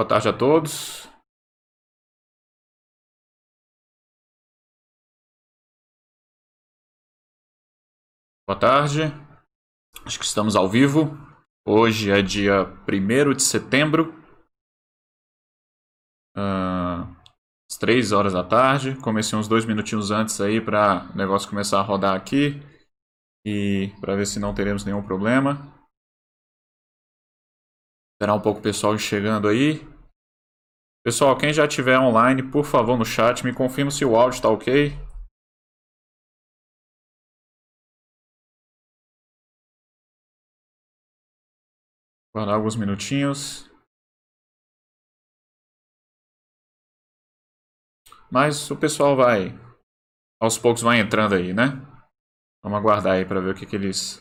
Boa tarde a todos. Boa tarde. Acho que estamos ao vivo. Hoje é dia 1 de setembro. Uh, às 3 horas da tarde. Comecei uns dois minutinhos antes aí para o negócio começar a rodar aqui. E para ver se não teremos nenhum problema. Esperar um pouco o pessoal chegando aí. Pessoal, quem já estiver online, por favor, no chat, me confirma se o áudio está ok. Guardar alguns minutinhos. Mas o pessoal vai. Aos poucos vai entrando aí, né? Vamos aguardar aí para ver o que, que eles.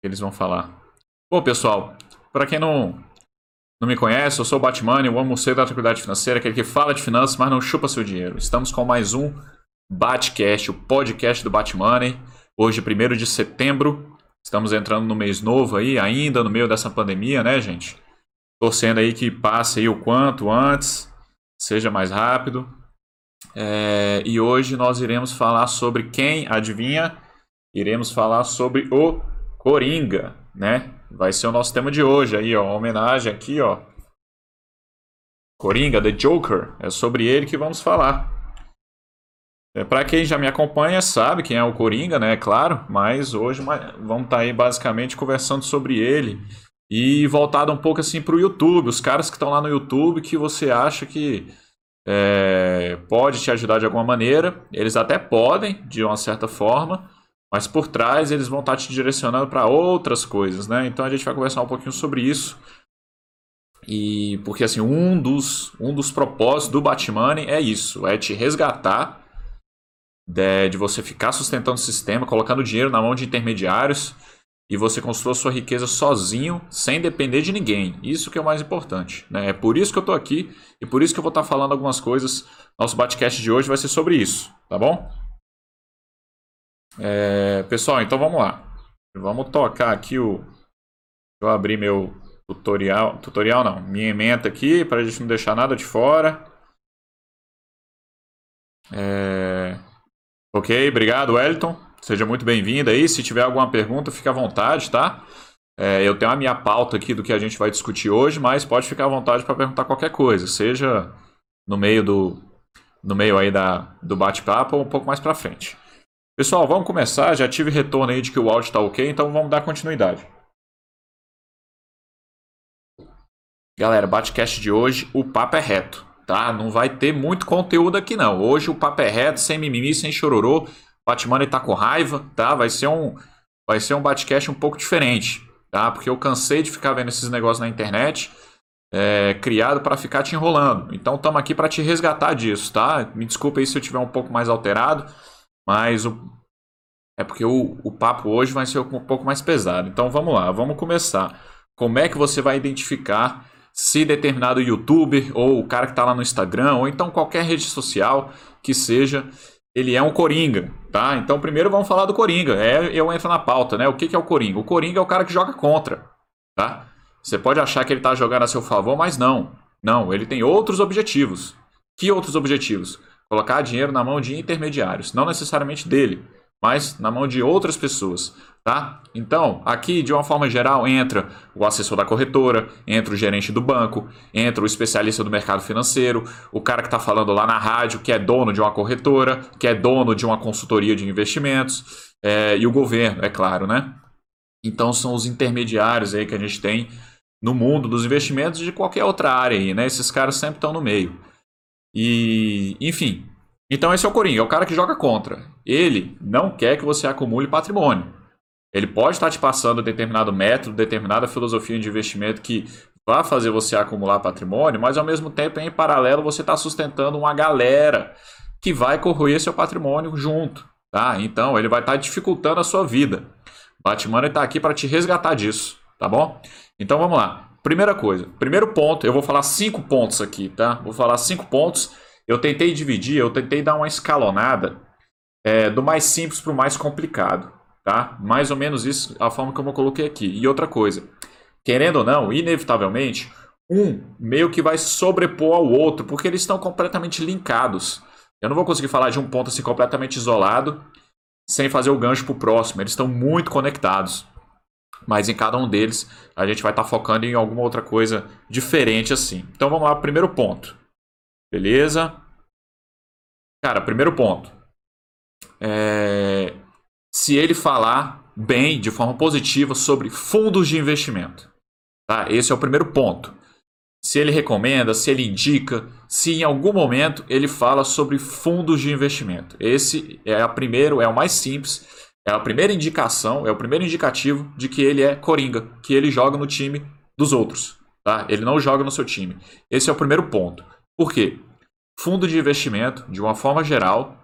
Que eles vão falar. Bom, pessoal, para quem não, não me conhece, eu sou o Batman, o amo ser da tranquilidade financeira, aquele que fala de finanças, mas não chupa seu dinheiro. Estamos com mais um Batcast, o podcast do Batman. Hoje, 1 de setembro Estamos entrando no mês novo aí, ainda no meio dessa pandemia, né, gente? Torcendo aí que passe aí o quanto antes, seja mais rápido. É, e hoje nós iremos falar sobre quem, adivinha? Iremos falar sobre o Coringa, né? Vai ser o nosso tema de hoje aí, ó, uma homenagem aqui, ó. Coringa, The Joker, é sobre ele que vamos falar. É, para quem já me acompanha sabe quem é o Coringa, né? É claro, mas hoje vamos estar tá aí basicamente conversando sobre ele e voltado um pouco assim para o YouTube, os caras que estão lá no YouTube que você acha que é, pode te ajudar de alguma maneira, eles até podem de uma certa forma, mas por trás eles vão estar te direcionando para outras coisas, né? Então a gente vai conversar um pouquinho sobre isso. E porque assim, um dos, um dos propósitos do Batman é isso, é te resgatar de, de você ficar sustentando o sistema, colocando dinheiro na mão de intermediários e você construa sua riqueza sozinho, sem depender de ninguém. Isso que é o mais importante. Né? É por isso que eu estou aqui e por isso que eu vou estar falando algumas coisas. Nosso batcast de hoje vai ser sobre isso, tá bom? É, pessoal, então vamos lá. Vamos tocar aqui o. Eu abri meu tutorial. Tutorial não, minha emenda aqui para a gente não deixar nada de fora. É... Ok, obrigado, Wellington. Seja muito bem-vindo aí. Se tiver alguma pergunta, fique à vontade, tá? É, eu tenho a minha pauta aqui do que a gente vai discutir hoje, mas pode ficar à vontade para perguntar qualquer coisa, seja no meio do no meio aí da, do bate-papo ou um pouco mais para frente. Pessoal, vamos começar. Já tive retorno aí de que o áudio está ok, então vamos dar continuidade. Galera, bate-cast de hoje, o papo é reto tá? Não vai ter muito conteúdo aqui não. Hoje o papo é reto, sem mimimi, sem chororô. Batman tá com raiva, tá? Vai ser um vai ser um batcast um pouco diferente, tá? Porque eu cansei de ficar vendo esses negócios na internet, é, criado para ficar te enrolando. Então estamos aqui para te resgatar disso, tá? Me desculpe aí se eu tiver um pouco mais alterado, mas o, é porque o, o papo hoje vai ser um pouco mais pesado. Então vamos lá, vamos começar. Como é que você vai identificar se determinado youtuber ou o cara que está lá no Instagram ou então qualquer rede social que seja, ele é um coringa, tá? Então primeiro vamos falar do coringa. É, eu entro na pauta, né? O que, que é o coringa? O coringa é o cara que joga contra, tá? Você pode achar que ele está jogando a seu favor, mas não. Não, ele tem outros objetivos. Que outros objetivos? Colocar dinheiro na mão de intermediários, não necessariamente dele, mas na mão de outras pessoas. Tá? Então, aqui de uma forma geral entra o assessor da corretora, entra o gerente do banco, entra o especialista do mercado financeiro, o cara que está falando lá na rádio, que é dono de uma corretora, que é dono de uma consultoria de investimentos, é, e o governo, é claro, né? Então são os intermediários aí que a gente tem no mundo dos investimentos de qualquer outra área aí, né? Esses caras sempre estão no meio. E, enfim. Então esse é o Coringa, é o cara que joga contra. Ele não quer que você acumule patrimônio. Ele pode estar te passando determinado método, determinada filosofia de investimento que vai fazer você acumular patrimônio, mas ao mesmo tempo, em paralelo, você está sustentando uma galera que vai corroer seu patrimônio junto. Tá? Então, ele vai estar dificultando a sua vida. Batman está aqui para te resgatar disso, tá bom? Então vamos lá. Primeira coisa, primeiro ponto, eu vou falar cinco pontos aqui, tá? Vou falar cinco pontos. Eu tentei dividir, eu tentei dar uma escalonada é, do mais simples para o mais complicado. Tá? Mais ou menos isso, a forma como eu coloquei aqui. E outra coisa, querendo ou não, inevitavelmente, um meio que vai sobrepor ao outro, porque eles estão completamente linkados. Eu não vou conseguir falar de um ponto assim completamente isolado sem fazer o gancho para o próximo. Eles estão muito conectados. Mas em cada um deles a gente vai estar tá focando em alguma outra coisa diferente assim. Então vamos lá, primeiro ponto. Beleza? Cara, primeiro ponto. É... Se ele falar bem, de forma positiva, sobre fundos de investimento. Tá? Esse é o primeiro ponto se ele recomenda, se ele indica, se em algum momento ele fala sobre fundos de investimento. Esse é a primeiro, é o mais simples, é a primeira indicação, é o primeiro indicativo de que ele é coringa, que ele joga no time dos outros, tá? Ele não joga no seu time. Esse é o primeiro ponto. Por quê? Fundo de investimento, de uma forma geral,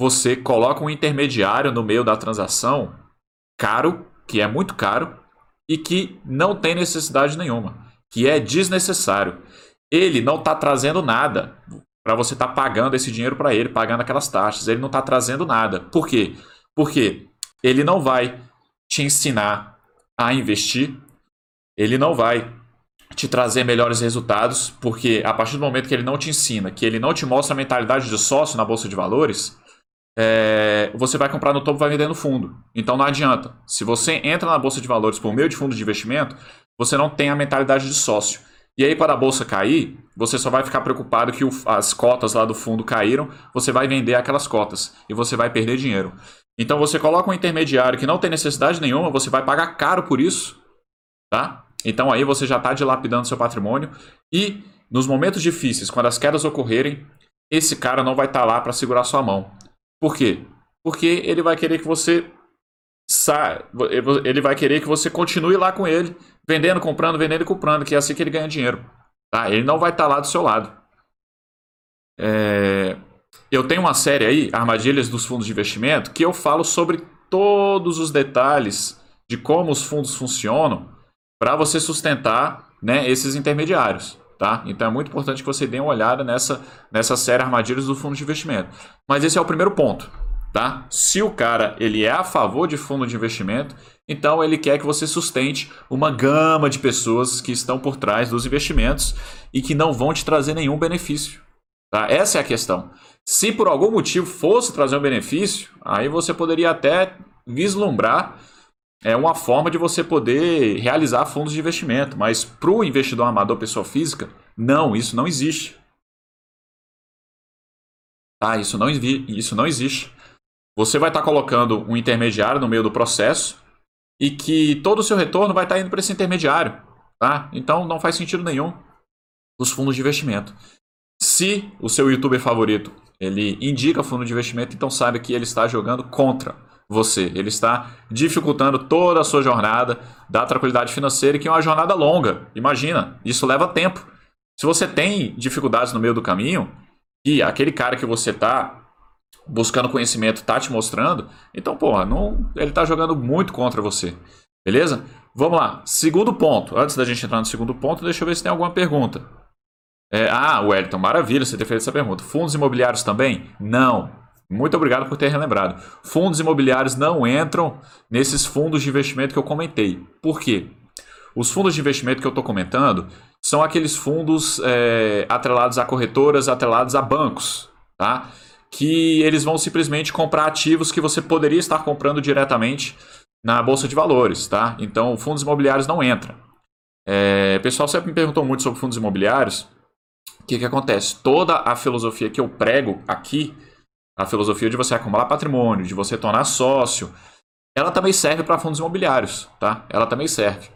você coloca um intermediário no meio da transação caro, que é muito caro e que não tem necessidade nenhuma que é desnecessário. Ele não está trazendo nada para você estar tá pagando esse dinheiro para ele, pagando aquelas taxas. Ele não está trazendo nada. Por quê? Porque ele não vai te ensinar a investir, ele não vai te trazer melhores resultados, porque a partir do momento que ele não te ensina, que ele não te mostra a mentalidade de sócio na bolsa de valores, é, você vai comprar no topo e vai vender no fundo. Então não adianta. Se você entra na bolsa de valores por meio de fundo de investimento, você não tem a mentalidade de sócio. E aí, quando a bolsa cair, você só vai ficar preocupado que o, as cotas lá do fundo caíram, você vai vender aquelas cotas e você vai perder dinheiro. Então, você coloca um intermediário que não tem necessidade nenhuma, você vai pagar caro por isso, tá? Então, aí você já está dilapidando seu patrimônio e nos momentos difíceis, quando as quedas ocorrerem, esse cara não vai estar tá lá para segurar sua mão. Por quê? Porque ele vai querer que você sa... ele vai querer que você continue lá com ele, vendendo, comprando, vendendo e comprando, que é assim que ele ganha dinheiro. Tá? Ele não vai estar tá lá do seu lado. É... Eu tenho uma série aí, Armadilhas dos Fundos de Investimento, que eu falo sobre todos os detalhes de como os fundos funcionam para você sustentar né, esses intermediários. Tá? Então é muito importante que você dê uma olhada nessa, nessa série Armadilhas do Fundo de Investimento. Mas esse é o primeiro ponto. Tá? Se o cara ele é a favor de fundo de investimento, então ele quer que você sustente uma gama de pessoas que estão por trás dos investimentos e que não vão te trazer nenhum benefício. Tá? Essa é a questão. Se por algum motivo fosse trazer um benefício, aí você poderia até vislumbrar é uma forma de você poder realizar fundos de investimento, mas para o investidor amador pessoa física, não, isso não existe. Tá, isso não, isso não existe você vai estar tá colocando um intermediário no meio do processo e que todo o seu retorno vai estar tá indo para esse intermediário. Tá? Então não faz sentido nenhum os fundos de investimento. Se o seu youtuber favorito ele indica fundo de investimento, então sabe que ele está jogando contra você. Ele está dificultando toda a sua jornada da tranquilidade financeira, que é uma jornada longa. Imagina, isso leva tempo. Se você tem dificuldades no meio do caminho, e aquele cara que você está buscando conhecimento tá te mostrando, então, porra, não, ele tá jogando muito contra você. Beleza? Vamos lá. Segundo ponto. Antes da gente entrar no segundo ponto, deixa eu ver se tem alguma pergunta. É, ah, Wellington, maravilha você ter feito essa pergunta. Fundos imobiliários também? Não. Muito obrigado por ter relembrado. Fundos imobiliários não entram nesses fundos de investimento que eu comentei. Por quê? Os fundos de investimento que eu estou comentando são aqueles fundos é, atrelados a corretoras, atrelados a bancos. Tá? que eles vão simplesmente comprar ativos que você poderia estar comprando diretamente na bolsa de valores, tá? Então, fundos imobiliários não entra. É, o pessoal sempre me perguntou muito sobre fundos imobiliários. O que, que acontece? Toda a filosofia que eu prego aqui, a filosofia de você acumular patrimônio, de você tornar sócio, ela também serve para fundos imobiliários, tá? Ela também serve.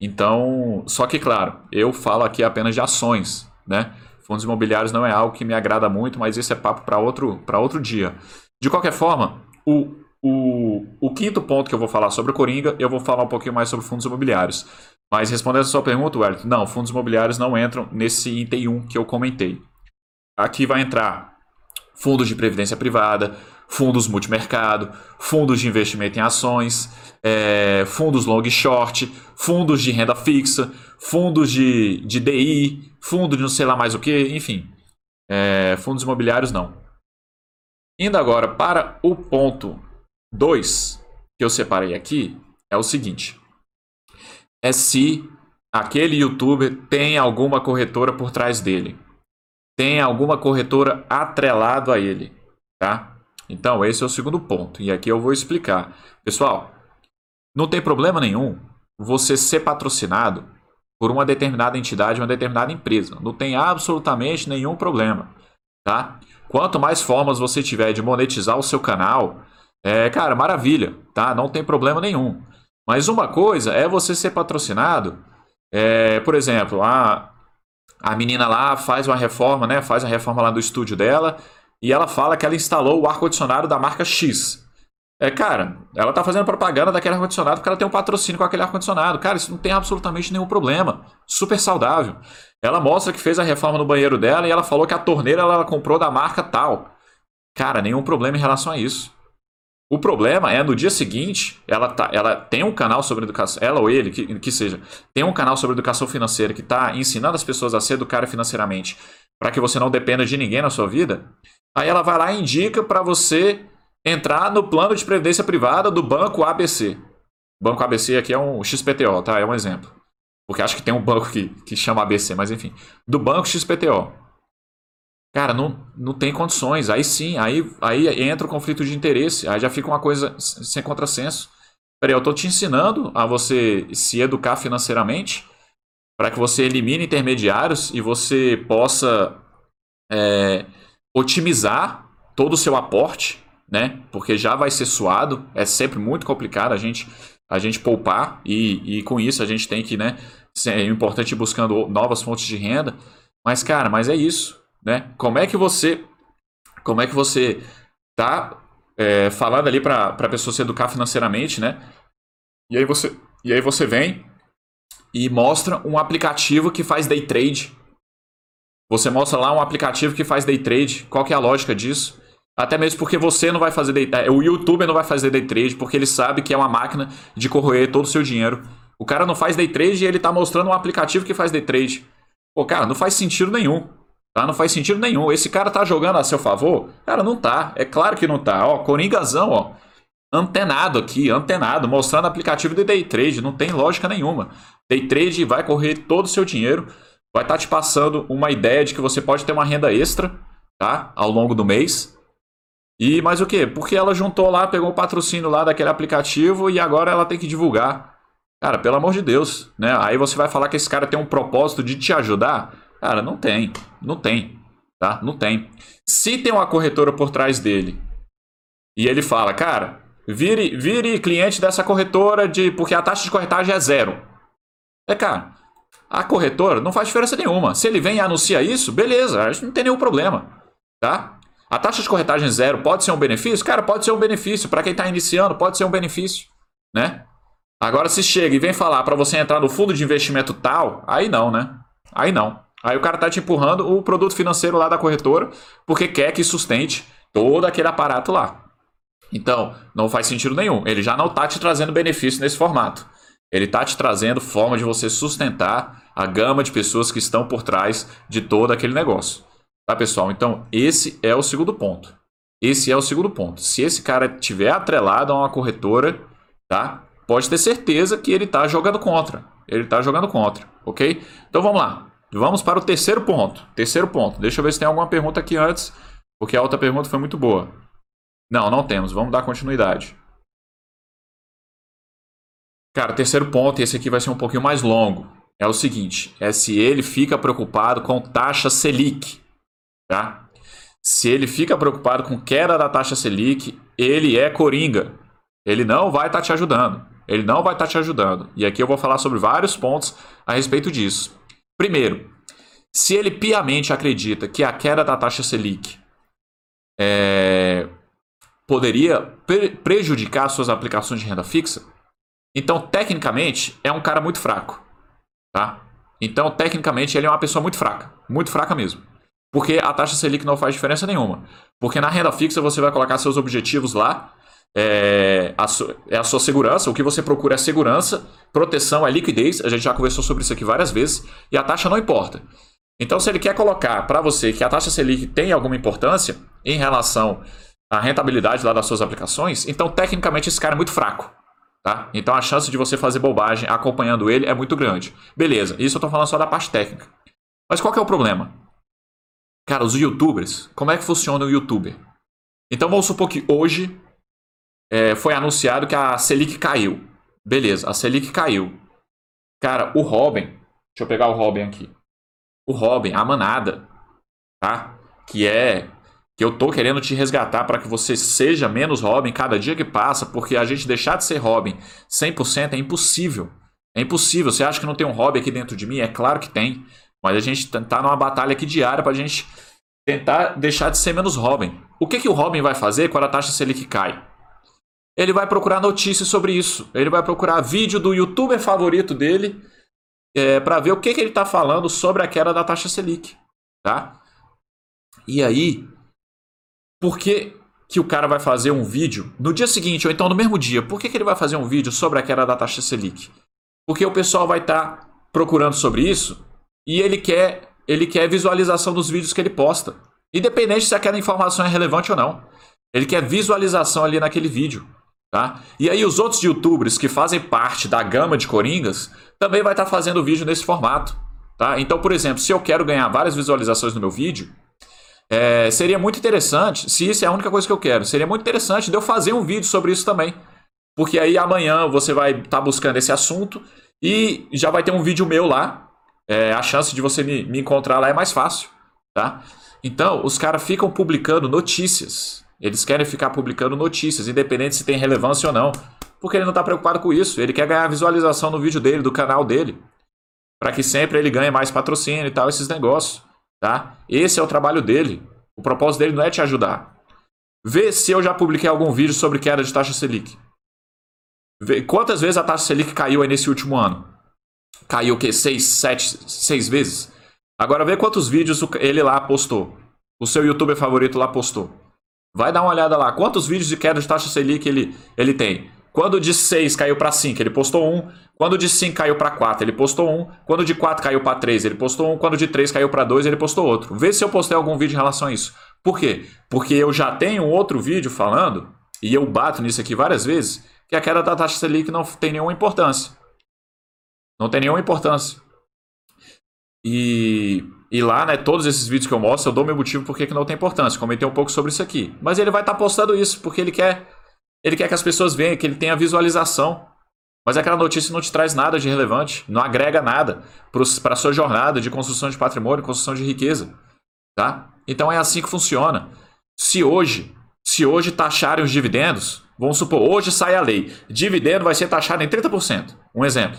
Então, só que claro, eu falo aqui apenas de ações, né? Fundos imobiliários não é algo que me agrada muito, mas esse é papo para outro, outro dia. De qualquer forma, o, o, o quinto ponto que eu vou falar sobre o Coringa, eu vou falar um pouquinho mais sobre fundos imobiliários. Mas respondendo a sua pergunta, Wellington, não, fundos imobiliários não entram nesse item 1 que eu comentei. Aqui vai entrar fundos de previdência privada, fundos multimercado, fundos de investimento em ações, é, fundos long e short, fundos de renda fixa, fundos de, de DI, fundo de não sei lá mais o que, enfim. É, fundos imobiliários não. Indo agora para o ponto 2 que eu separei aqui, é o seguinte: é se aquele youtuber tem alguma corretora por trás dele. Tem alguma corretora atrelado a ele, tá? Então, esse é o segundo ponto. E aqui eu vou explicar. Pessoal, não tem problema nenhum você ser patrocinado por uma determinada entidade, uma determinada empresa. Não tem absolutamente nenhum problema, tá? Quanto mais formas você tiver de monetizar o seu canal, é, cara, maravilha, tá? Não tem problema nenhum. Mas uma coisa é você ser patrocinado, é, por exemplo, a, a menina lá faz uma reforma, né? Faz a reforma lá do estúdio dela e ela fala que ela instalou o ar-condicionado da marca X. É, cara, ela tá fazendo propaganda daquele ar-condicionado porque ela tem um patrocínio com aquele ar-condicionado. Cara, isso não tem absolutamente nenhum problema. Super saudável. Ela mostra que fez a reforma no banheiro dela e ela falou que a torneira ela comprou da marca tal. Cara, nenhum problema em relação a isso. O problema é no dia seguinte, ela, tá, ela tem um canal sobre educação, ela ou ele, que, que seja, tem um canal sobre educação financeira que está ensinando as pessoas a se educar financeiramente para que você não dependa de ninguém na sua vida. Aí ela vai lá e indica para você entrar no plano de previdência privada do Banco ABC. Banco ABC aqui é um XPTO, tá? É um exemplo. Porque acho que tem um banco que, que chama ABC, mas enfim. Do Banco XPTO. Cara, não, não tem condições. Aí sim, aí, aí entra o conflito de interesse. Aí já fica uma coisa sem contrassenso. Peraí, eu estou te ensinando a você se educar financeiramente para que você elimine intermediários e você possa é, otimizar todo o seu aporte né? Porque já vai ser suado, é sempre muito complicado a gente a gente poupar e, e com isso a gente tem que, né? É importante ir buscando novas fontes de renda. Mas cara, mas é isso, né? Como é que você como é que você tá é, falando ali para a pessoa se educar financeiramente, né? E aí você e aí você vem e mostra um aplicativo que faz day trade. Você mostra lá um aplicativo que faz day trade. Qual que é a lógica disso? Até mesmo porque você não vai fazer day trade. É, o youtuber não vai fazer day trade porque ele sabe que é uma máquina de corroer todo o seu dinheiro. O cara não faz day trade e ele tá mostrando um aplicativo que faz day trade. Pô, cara, não faz sentido nenhum. Tá? Não faz sentido nenhum. Esse cara tá jogando a seu favor? Cara, não tá. É claro que não tá. Ó, Coringazão, ó. Antenado aqui, antenado, mostrando aplicativo de day trade. Não tem lógica nenhuma. Day trade vai correr todo o seu dinheiro. Vai estar tá te passando uma ideia de que você pode ter uma renda extra, tá? Ao longo do mês e mais o quê? Porque ela juntou lá, pegou o patrocínio lá daquele aplicativo e agora ela tem que divulgar. Cara, pelo amor de Deus, né? Aí você vai falar que esse cara tem um propósito de te ajudar? Cara, não tem. Não tem. Tá? Não tem. Se tem uma corretora por trás dele e ele fala, cara, vire, vire cliente dessa corretora de porque a taxa de corretagem é zero. É, cara, a corretora não faz diferença nenhuma. Se ele vem e anuncia isso, beleza, a gente não tem nenhum problema. Tá? A taxa de corretagem zero pode ser um benefício? Cara, pode ser um benefício. Para quem está iniciando, pode ser um benefício. Né? Agora, se chega e vem falar para você entrar no fundo de investimento tal, aí não, né? Aí não. Aí o cara está te empurrando o produto financeiro lá da corretora porque quer que sustente todo aquele aparato lá. Então, não faz sentido nenhum. Ele já não está te trazendo benefício nesse formato. Ele está te trazendo forma de você sustentar a gama de pessoas que estão por trás de todo aquele negócio. Tá, pessoal? Então, esse é o segundo ponto. Esse é o segundo ponto. Se esse cara tiver atrelado a uma corretora, tá? Pode ter certeza que ele está jogando contra. Ele está jogando contra, ok? Então vamos lá. Vamos para o terceiro ponto. Terceiro ponto. Deixa eu ver se tem alguma pergunta aqui antes, porque a outra pergunta foi muito boa. Não, não temos. Vamos dar continuidade. Cara, terceiro ponto, e esse aqui vai ser um pouquinho mais longo. É o seguinte: é se ele fica preocupado com taxa Selic. Tá? Se ele fica preocupado com queda da taxa Selic, ele é coringa. Ele não vai estar tá te ajudando. Ele não vai estar tá te ajudando. E aqui eu vou falar sobre vários pontos a respeito disso. Primeiro, se ele piamente acredita que a queda da taxa Selic é, poderia pre prejudicar suas aplicações de renda fixa, então tecnicamente é um cara muito fraco, tá? Então tecnicamente ele é uma pessoa muito fraca, muito fraca mesmo. Porque a taxa Selic não faz diferença nenhuma. Porque na renda fixa você vai colocar seus objetivos lá, é a, sua, é a sua segurança, o que você procura é segurança, proteção, é liquidez, a gente já conversou sobre isso aqui várias vezes, e a taxa não importa. Então, se ele quer colocar para você que a taxa Selic tem alguma importância em relação à rentabilidade lá das suas aplicações, então tecnicamente esse cara é muito fraco. Tá? Então a chance de você fazer bobagem acompanhando ele é muito grande. Beleza, isso eu tô falando só da parte técnica. Mas qual que é o problema? Cara, os youtubers, como é que funciona o youtuber? Então vamos supor que hoje é, foi anunciado que a Selic caiu. Beleza, a Selic caiu. Cara, o Robin, deixa eu pegar o Robin aqui. O Robin, a manada, tá? Que é que eu tô querendo te resgatar para que você seja menos Robin cada dia que passa, porque a gente deixar de ser Robin 100% é impossível. É impossível. Você acha que não tem um Robin aqui dentro de mim? É claro que tem. Mas a gente tá numa batalha aqui diária pra gente tentar deixar de ser menos Robin. O que, que o Robin vai fazer quando a taxa Selic cai? Ele vai procurar notícias sobre isso. Ele vai procurar vídeo do youtuber favorito dele é, para ver o que, que ele está falando sobre a queda da taxa Selic. Tá? E aí, por que, que o cara vai fazer um vídeo no dia seguinte ou então no mesmo dia? Por que, que ele vai fazer um vídeo sobre a queda da taxa Selic? Porque o pessoal vai estar tá procurando sobre isso e ele quer, ele quer visualização dos vídeos que ele posta. Independente se aquela informação é relevante ou não. Ele quer visualização ali naquele vídeo. Tá? E aí os outros youtubers que fazem parte da gama de Coringas também vai estar tá fazendo vídeo nesse formato. Tá? Então, por exemplo, se eu quero ganhar várias visualizações no meu vídeo, é, seria muito interessante, se isso é a única coisa que eu quero, seria muito interessante de eu fazer um vídeo sobre isso também. Porque aí amanhã você vai estar tá buscando esse assunto e já vai ter um vídeo meu lá. É, a chance de você me, me encontrar lá é mais fácil. Tá? Então, os caras ficam publicando notícias. Eles querem ficar publicando notícias, independente se tem relevância ou não. Porque ele não está preocupado com isso. Ele quer ganhar visualização no vídeo dele, do canal dele. Para que sempre ele ganhe mais patrocínio e tal, esses negócios. Tá? Esse é o trabalho dele. O propósito dele não é te ajudar. Vê se eu já publiquei algum vídeo sobre queda de taxa Selic. Vê quantas vezes a taxa Selic caiu aí nesse último ano? Caiu o quê? Seis, sete, seis vezes? Agora vê quantos vídeos ele lá postou. O seu youtuber favorito lá postou. Vai dar uma olhada lá. Quantos vídeos de queda de taxa Selic ele, ele tem? Quando de 6 caiu para 5, ele postou um. Quando de 5 caiu para 4, ele postou um. Quando de 4 caiu para 3, ele postou um. Quando de 3 caiu para 2, ele postou outro. Vê se eu postei algum vídeo em relação a isso. Por quê? Porque eu já tenho outro vídeo falando, e eu bato nisso aqui várias vezes, que a queda da taxa Selic não tem nenhuma importância. Não tem nenhuma importância. E, e lá, né, todos esses vídeos que eu mostro, eu dou meu motivo porque que não tem importância. Comentei um pouco sobre isso aqui. Mas ele vai estar tá postando isso porque ele quer ele quer que as pessoas vejam, que ele tenha visualização. Mas aquela notícia não te traz nada de relevante, não agrega nada para a sua jornada de construção de patrimônio, construção de riqueza. Tá? Então é assim que funciona. Se hoje, se hoje taxarem os dividendos, vamos supor, hoje sai a lei, dividendo vai ser taxado em 30%. Um exemplo.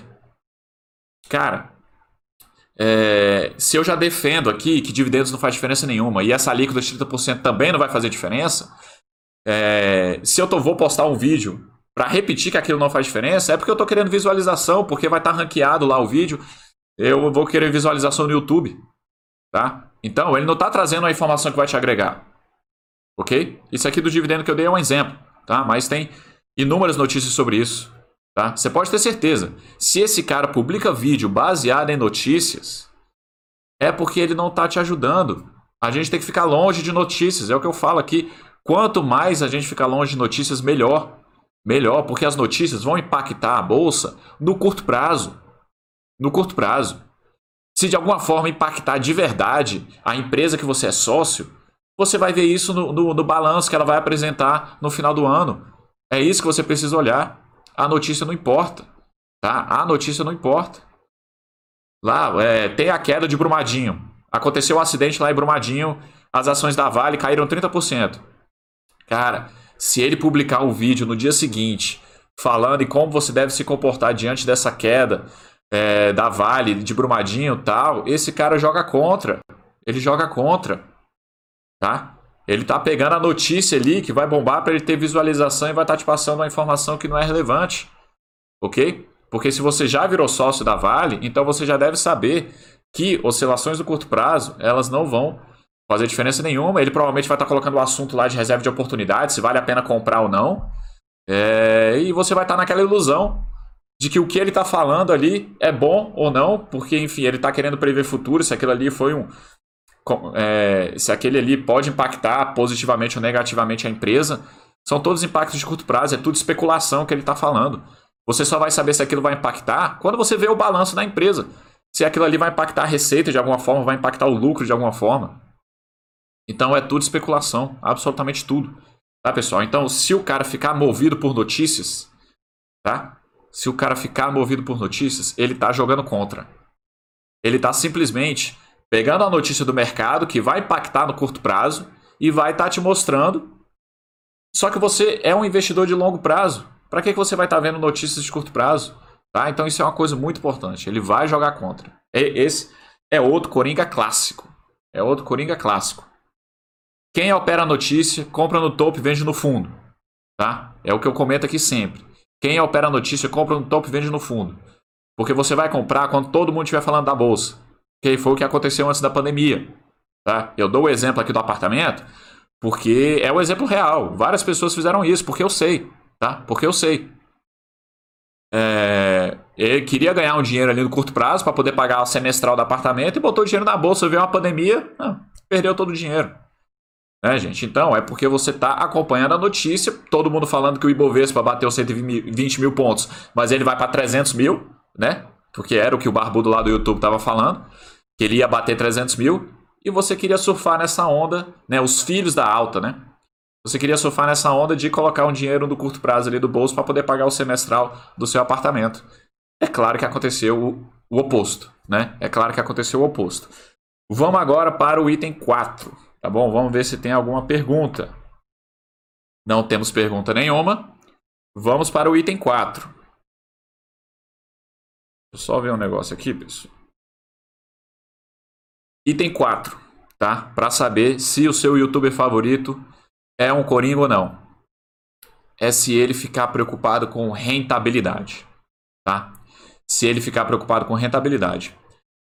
Cara, é, se eu já defendo aqui que dividendos não faz diferença nenhuma e essa alíquota de 30% também não vai fazer diferença, é, se eu tô, vou postar um vídeo para repetir que aquilo não faz diferença, é porque eu estou querendo visualização, porque vai estar tá ranqueado lá o vídeo, eu vou querer visualização no YouTube, tá? Então, ele não está trazendo a informação que vai te agregar, ok? Isso aqui do dividendo que eu dei é um exemplo, tá? Mas tem inúmeras notícias sobre isso. Tá? Você pode ter certeza. Se esse cara publica vídeo baseado em notícias, é porque ele não está te ajudando. A gente tem que ficar longe de notícias. É o que eu falo aqui. Quanto mais a gente ficar longe de notícias, melhor. Melhor, porque as notícias vão impactar a bolsa no curto prazo. No curto prazo. Se de alguma forma impactar de verdade a empresa que você é sócio, você vai ver isso no, no, no balanço que ela vai apresentar no final do ano. É isso que você precisa olhar. A notícia não importa. Tá? A notícia não importa. Lá, é, tem a queda de Brumadinho. Aconteceu um acidente lá em Brumadinho, as ações da Vale caíram 30%. Cara, se ele publicar um vídeo no dia seguinte falando em como você deve se comportar diante dessa queda é, da Vale, de Brumadinho tal, esse cara joga contra. Ele joga contra. Tá? Ele tá pegando a notícia ali que vai bombar para ele ter visualização e vai estar tá te passando uma informação que não é relevante. Ok? Porque se você já virou sócio da Vale, então você já deve saber que oscilações do curto prazo, elas não vão fazer diferença nenhuma. Ele provavelmente vai estar tá colocando o assunto lá de reserva de oportunidade, se vale a pena comprar ou não. É... e você vai estar tá naquela ilusão de que o que ele está falando ali é bom ou não, porque, enfim, ele está querendo prever futuro, se aquilo ali foi um, é, se aquele ali pode impactar positivamente ou negativamente a empresa, são todos impactos de curto prazo, é tudo especulação que ele está falando. Você só vai saber se aquilo vai impactar quando você vê o balanço da empresa. Se aquilo ali vai impactar a receita de alguma forma, vai impactar o lucro de alguma forma. Então é tudo especulação, absolutamente tudo. Tá, pessoal? Então, se o cara ficar movido por notícias, tá? Se o cara ficar movido por notícias, ele tá jogando contra. Ele tá simplesmente pegando a notícia do mercado que vai impactar no curto prazo e vai estar tá te mostrando. Só que você é um investidor de longo prazo. Para que, que você vai estar tá vendo notícias de curto prazo? Tá? Então isso é uma coisa muito importante. Ele vai jogar contra. Esse é outro Coringa clássico. É outro Coringa clássico. Quem opera a notícia, compra no topo e vende no fundo. Tá? É o que eu comento aqui sempre. Quem opera a notícia, compra no topo e vende no fundo. Porque você vai comprar quando todo mundo estiver falando da bolsa. Que foi o que aconteceu antes da pandemia. Tá? Eu dou o exemplo aqui do apartamento, porque é o exemplo real. Várias pessoas fizeram isso, porque eu sei. Tá? Porque eu sei. É, ele queria ganhar um dinheiro ali no curto prazo para poder pagar o semestral do apartamento e botou o dinheiro na bolsa, veio uma pandemia, não, perdeu todo o dinheiro. Né, gente? Então, é porque você está acompanhando a notícia, todo mundo falando que o Ibovespa bateu 120 mil pontos, mas ele vai para 300 mil, né? Porque era o que o barbudo lá do YouTube estava falando, que ele ia bater 300 mil, e você queria surfar nessa onda, né? Os filhos da alta, né? Você queria surfar nessa onda de colocar um dinheiro no curto prazo ali do bolso para poder pagar o semestral do seu apartamento. É claro que aconteceu o, o oposto, né? É claro que aconteceu o oposto. Vamos agora para o item 4, tá bom? Vamos ver se tem alguma pergunta. Não temos pergunta nenhuma. Vamos para o item 4. Só ver um negócio aqui, pessoal. Item 4, tá? Para saber se o seu youtuber favorito é um coringa ou não. É se ele ficar preocupado com rentabilidade, tá? Se ele ficar preocupado com rentabilidade.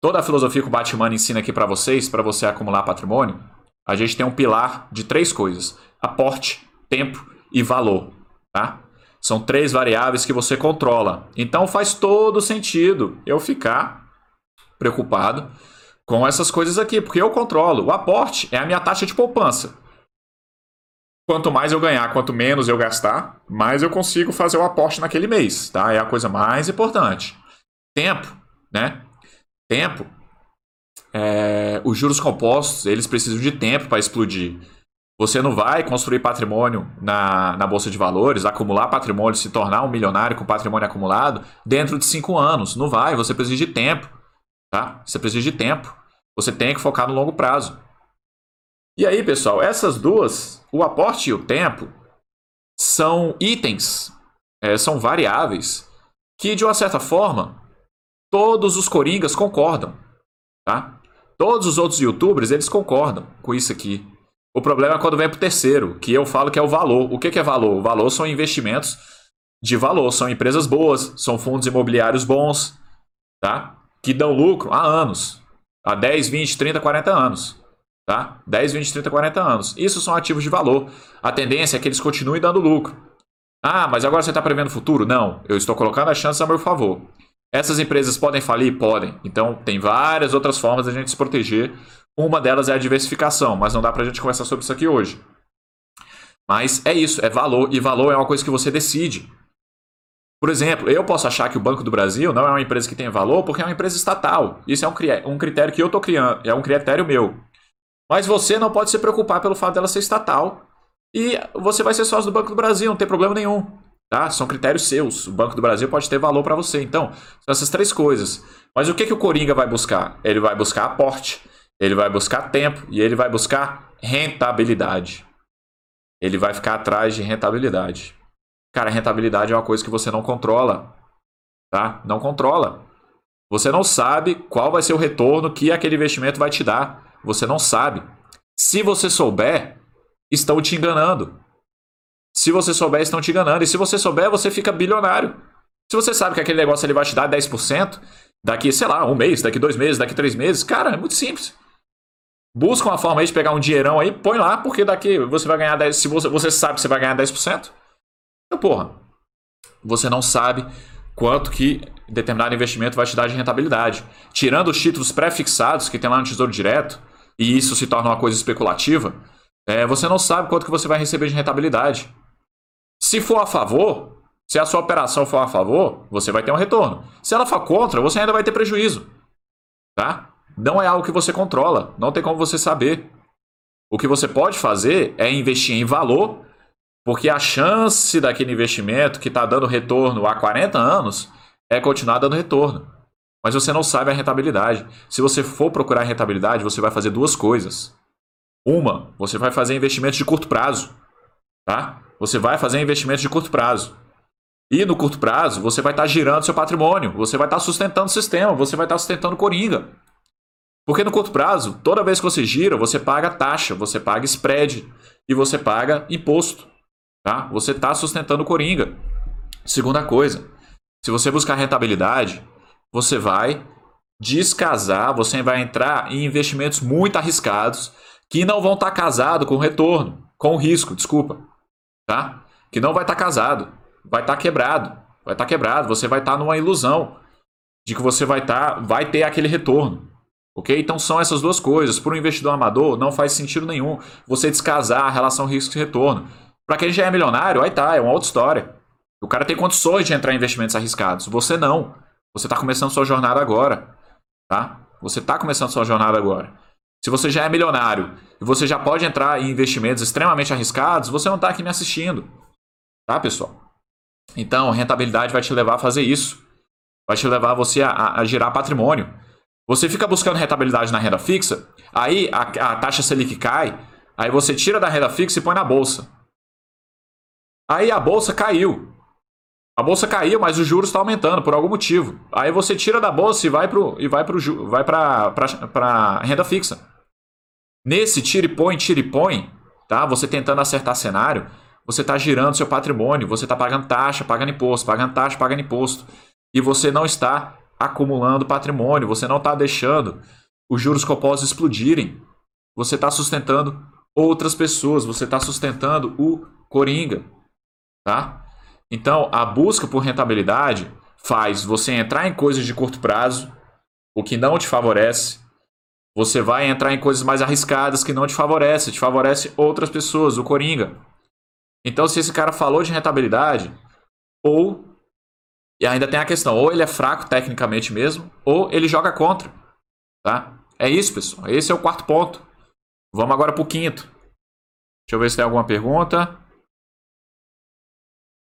Toda a filosofia que o Batman ensina aqui para vocês, para você acumular patrimônio, a gente tem um pilar de três coisas: aporte, tempo e valor, tá? São três variáveis que você controla. Então faz todo sentido eu ficar preocupado com essas coisas aqui, porque eu controlo. O aporte é a minha taxa de poupança. Quanto mais eu ganhar, quanto menos eu gastar, mais eu consigo fazer o aporte naquele mês, tá? É a coisa mais importante. Tempo, né? Tempo. É, os juros compostos, eles precisam de tempo para explodir. Você não vai construir patrimônio na, na Bolsa de Valores, acumular patrimônio, se tornar um milionário com patrimônio acumulado dentro de cinco anos. Não vai, você precisa de tempo. Tá? Você precisa de tempo. Você tem que focar no longo prazo. E aí, pessoal, essas duas, o aporte e o tempo, são itens, é, são variáveis que, de uma certa forma, todos os coringas concordam. Tá? Todos os outros youtubers, eles concordam com isso aqui. O problema é quando vem para o terceiro, que eu falo que é o valor. O que, é valor? O valor são investimentos de valor, são empresas boas, são fundos imobiliários bons, tá? que dão lucro há anos, há 10, 20, 30, 40 anos. Tá? 10, 20, 30, 40 anos. Isso são ativos de valor. A tendência é que eles continuem dando lucro. Ah, mas agora você está prevendo o futuro? Não, eu estou colocando as chances a meu favor. Essas empresas podem falir? Podem. Então, tem várias outras formas da gente se proteger. Uma delas é a diversificação, mas não dá para a gente conversar sobre isso aqui hoje. Mas é isso, é valor. E valor é uma coisa que você decide. Por exemplo, eu posso achar que o Banco do Brasil não é uma empresa que tem valor porque é uma empresa estatal. Isso é um critério que eu estou criando, é um critério meu. Mas você não pode se preocupar pelo fato dela ser estatal. E você vai ser sócio do Banco do Brasil, não tem problema nenhum. Tá? São critérios seus. O Banco do Brasil pode ter valor para você. Então, são essas três coisas. Mas o que, que o Coringa vai buscar? Ele vai buscar aporte, ele vai buscar tempo e ele vai buscar rentabilidade. Ele vai ficar atrás de rentabilidade. Cara, rentabilidade é uma coisa que você não controla. Tá? Não controla. Você não sabe qual vai ser o retorno que aquele investimento vai te dar. Você não sabe. Se você souber, estão te enganando. Se você souber, estão te enganando. E se você souber, você fica bilionário. Se você sabe que aquele negócio ele vai te dar 10%, daqui, sei lá, um mês, daqui dois meses, daqui três meses, cara, é muito simples. Busca uma forma aí de pegar um dinheirão aí, põe lá, porque daqui você vai ganhar 10%. Se você, você sabe que você vai ganhar 10%, então, porra, você não sabe quanto que determinado investimento vai te dar de rentabilidade. Tirando os títulos pré-fixados que tem lá no Tesouro Direto, e isso se torna uma coisa especulativa, é, você não sabe quanto que você vai receber de rentabilidade. Se for a favor, Se a sua operação for a favor, você vai ter um retorno. Se ela for contra, você ainda vai ter prejuízo. Tá? Não é algo que você controla, não tem como você saber. O que você pode fazer é investir em valor, porque a chance daquele investimento que está dando retorno há 40 anos é continuar dando retorno. Mas você não sabe a rentabilidade. Se você for procurar rentabilidade, você vai fazer duas coisas. Uma, você vai fazer investimentos de curto prazo. Tá? Você vai fazer investimentos de curto prazo. E no curto prazo, você vai estar tá girando seu patrimônio, você vai estar tá sustentando o sistema, você vai estar tá sustentando Coringa. Porque no curto prazo, toda vez que você gira, você paga taxa, você paga spread e você paga imposto. Tá? Você está sustentando Coringa. Segunda coisa, se você buscar rentabilidade, você vai descasar, você vai entrar em investimentos muito arriscados que não vão estar casados com retorno, com risco, desculpa. Tá? Que não vai estar casado vai estar tá quebrado. Vai estar tá quebrado. Você vai estar tá numa ilusão de que você vai estar, tá, vai ter aquele retorno. Ok? Então são essas duas coisas. Para um investidor amador, não faz sentido nenhum você descasar a relação risco-retorno. Para quem já é milionário, aí tá, é uma outra história. O cara tem condições de entrar em investimentos arriscados. Você não. Você está começando sua jornada agora. Tá? Você está começando sua jornada agora. Se você já é milionário e você já pode entrar em investimentos extremamente arriscados, você não está aqui me assistindo. Tá, pessoal? Então, rentabilidade vai te levar a fazer isso. Vai te levar você a, a girar patrimônio. Você fica buscando rentabilidade na renda fixa, aí a, a taxa Selic cai, aí você tira da renda fixa e põe na bolsa. Aí a bolsa caiu. A bolsa caiu, mas o juros está aumentando por algum motivo. Aí você tira da bolsa e vai para e vai pro, vai para renda fixa. Nesse tira e põe, tira e põe, tá? Você tentando acertar cenário, você está girando seu patrimônio, você está pagando taxa, pagando imposto, pagando taxa, pagando imposto. E você não está acumulando patrimônio, você não está deixando os juros compostos explodirem. Você está sustentando outras pessoas, você está sustentando o Coringa. Tá? Então, a busca por rentabilidade faz você entrar em coisas de curto prazo, o que não te favorece. Você vai entrar em coisas mais arriscadas que não te favorece, te favorece outras pessoas, o Coringa. Então, se esse cara falou de rentabilidade, ou. E ainda tem a questão, ou ele é fraco tecnicamente mesmo, ou ele joga contra. Tá? É isso, pessoal. Esse é o quarto ponto. Vamos agora para o quinto. Deixa eu ver se tem alguma pergunta.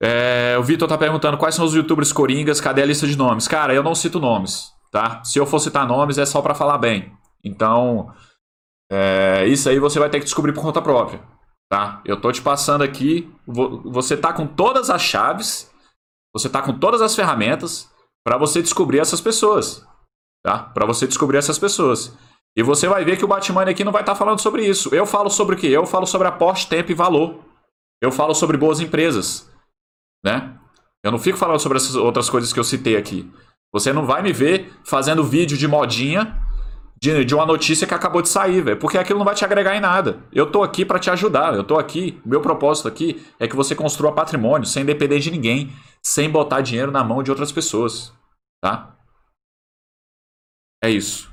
É, o Vitor está perguntando quais são os youtubers coringas, cadê a lista de nomes? Cara, eu não cito nomes, tá? Se eu for citar nomes é só para falar bem. Então, é, isso aí você vai ter que descobrir por conta própria. Tá? Eu tô te passando aqui. Você tá com todas as chaves, você tá com todas as ferramentas para você descobrir essas pessoas. Tá? Para você descobrir essas pessoas. E você vai ver que o Batman aqui não vai estar tá falando sobre isso. Eu falo sobre o quê? Eu falo sobre aporte, tempo e valor. Eu falo sobre boas empresas. Né? Eu não fico falando sobre essas outras coisas que eu citei aqui. Você não vai me ver fazendo vídeo de modinha de, de uma notícia que acabou de sair, velho. Porque aquilo não vai te agregar em nada. Eu tô aqui para te ajudar. Eu tô aqui. Meu propósito aqui é que você construa patrimônio sem depender de ninguém, sem botar dinheiro na mão de outras pessoas. Tá? É isso.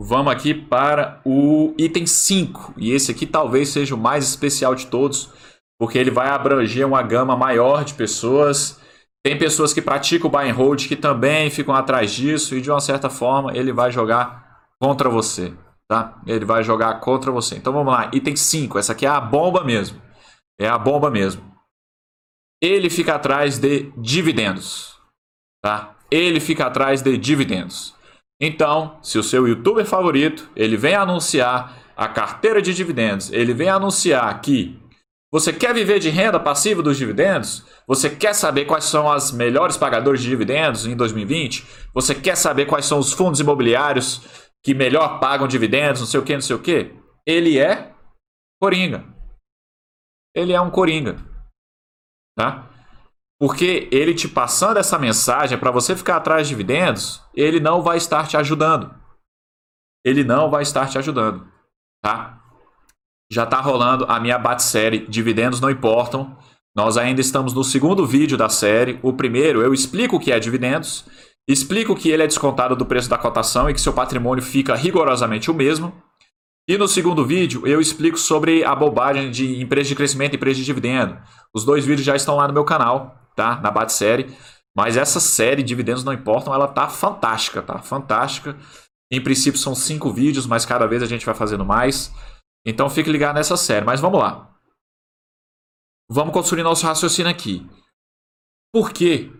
Vamos aqui para o item 5. E esse aqui talvez seja o mais especial de todos, porque ele vai abranger uma gama maior de pessoas. Tem pessoas que praticam o buy and hold que também ficam atrás disso, e de uma certa forma ele vai jogar contra você, tá? Ele vai jogar contra você. Então vamos lá, item 5, essa aqui é a bomba mesmo. É a bomba mesmo. Ele fica atrás de dividendos, tá? Ele fica atrás de dividendos. Então, se o seu youtuber favorito, ele vem anunciar a carteira de dividendos, ele vem anunciar que você quer viver de renda passiva dos dividendos? Você quer saber quais são as melhores pagadores de dividendos em 2020? Você quer saber quais são os fundos imobiliários que melhor pagam dividendos, não sei o que, não sei o que. Ele é coringa. Ele é um coringa. Tá? Porque ele te passando essa mensagem para você ficar atrás de dividendos, ele não vai estar te ajudando. Ele não vai estar te ajudando. Tá? Já está rolando a minha bate-série Dividendos Não Importam. Nós ainda estamos no segundo vídeo da série. O primeiro eu explico o que é dividendos Explico que ele é descontado do preço da cotação e que seu patrimônio fica rigorosamente o mesmo. E no segundo vídeo eu explico sobre a bobagem de empresa de crescimento e empresa de dividendo. Os dois vídeos já estão lá no meu canal, tá? Na Bate Série. Mas essa série, Dividendos Não Importam, ela tá fantástica, tá? Fantástica. Em princípio são cinco vídeos, mas cada vez a gente vai fazendo mais. Então fique ligado nessa série. Mas vamos lá. Vamos construir nosso raciocínio aqui. Por que,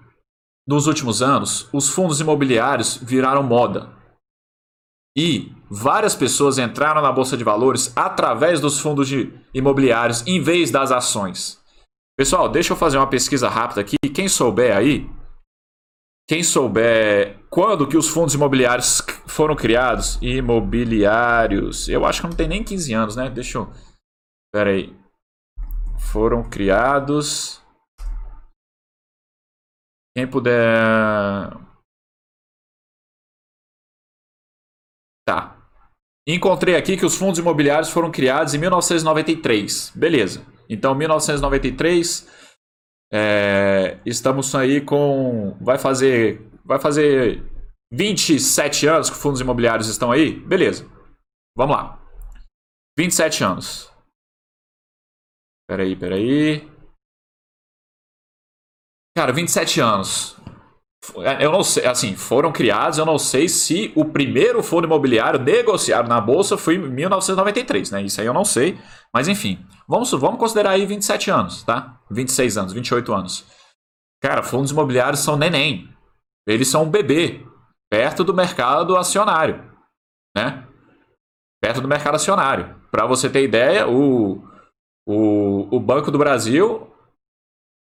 nos últimos anos, os fundos imobiliários viraram moda? E várias pessoas entraram na Bolsa de Valores através dos fundos imobiliários em vez das ações. Pessoal, deixa eu fazer uma pesquisa rápida aqui. Quem souber aí, quem souber quando que os fundos imobiliários foram criados, imobiliários, eu acho que não tem nem 15 anos, né? Deixa eu... Pera aí. Foram criados... Quem puder... Tá. Encontrei aqui que os fundos imobiliários foram criados em 1993. Beleza. Então, 1993, é, estamos aí com. Vai fazer. Vai fazer 27 anos que fundos imobiliários estão aí? Beleza. Vamos lá. 27 anos. Peraí, peraí. Cara, 27 anos. Eu não sei, assim, foram criados, eu não sei se o primeiro fundo imobiliário negociado na bolsa foi em 1993, né? Isso aí eu não sei, mas enfim, vamos, vamos considerar aí 27 anos, tá? 26 anos, 28 anos. Cara, fundos imobiliários são neném. Eles são um bebê perto do mercado acionário, né? Perto do mercado acionário. Para você ter ideia, o, o, o Banco do Brasil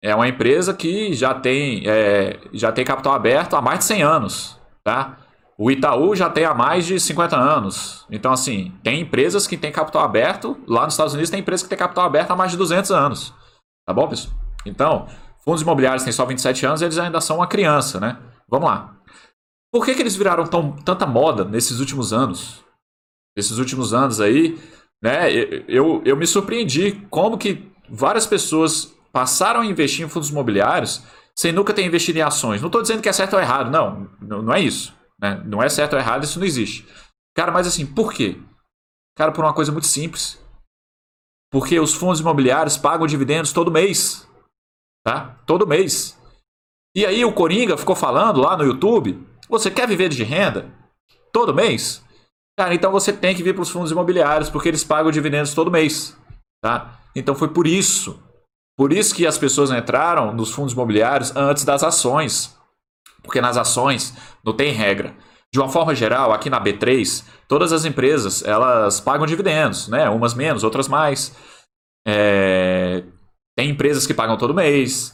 é uma empresa que já tem, é, já tem capital aberto há mais de 100 anos, tá? O Itaú já tem há mais de 50 anos. Então, assim, tem empresas que têm capital aberto. Lá nos Estados Unidos tem empresas que têm capital aberto há mais de 200 anos. Tá bom, pessoal? Então, fundos imobiliários têm só 27 anos eles ainda são uma criança, né? Vamos lá. Por que, que eles viraram tão, tanta moda nesses últimos anos? Nesses últimos anos aí, né? Eu, eu me surpreendi como que várias pessoas passaram a investir em fundos imobiliários sem nunca ter investido em ações. Não estou dizendo que é certo ou errado, não, não é isso. Né? Não é certo ou errado, isso não existe. Cara, mas assim, por quê? Cara, por uma coisa muito simples. Porque os fundos imobiliários pagam dividendos todo mês. Tá? Todo mês. E aí o Coringa ficou falando lá no YouTube: você quer viver de renda? Todo mês? Cara, então você tem que vir para os fundos imobiliários, porque eles pagam dividendos todo mês. Tá? Então foi por isso por isso que as pessoas entraram nos fundos imobiliários antes das ações. Porque nas ações não tem regra. De uma forma geral, aqui na B3, todas as empresas elas pagam dividendos, né? Umas menos, outras mais. É... Tem empresas que pagam todo mês,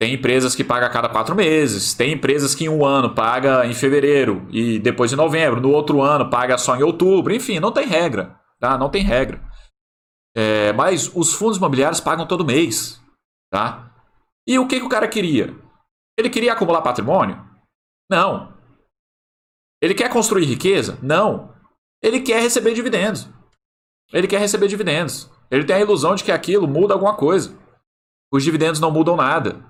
tem empresas que pagam a cada quatro meses, tem empresas que em um ano paga em fevereiro e depois em novembro, no outro ano paga só em outubro, enfim, não tem regra, tá? Não tem regra. É, mas os fundos imobiliários pagam todo mês. Tá? E o que, que o cara queria? Ele queria acumular patrimônio? Não. Ele quer construir riqueza? Não. Ele quer receber dividendos. Ele quer receber dividendos. Ele tem a ilusão de que aquilo muda alguma coisa. Os dividendos não mudam nada.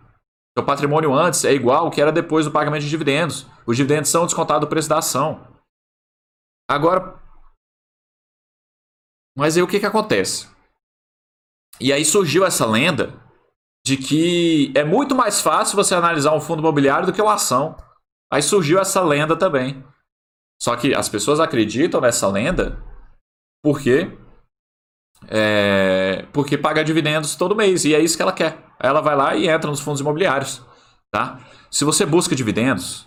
O patrimônio antes é igual ao que era depois do pagamento de dividendos. Os dividendos são descontados do preço da ação. Agora, mas aí o que, que acontece? E aí surgiu essa lenda de que é muito mais fácil você analisar um fundo imobiliário do que uma ação. Aí surgiu essa lenda também. Só que as pessoas acreditam nessa lenda porque é, porque paga dividendos todo mês e é isso que ela quer. Ela vai lá e entra nos fundos imobiliários, tá? Se você busca dividendos,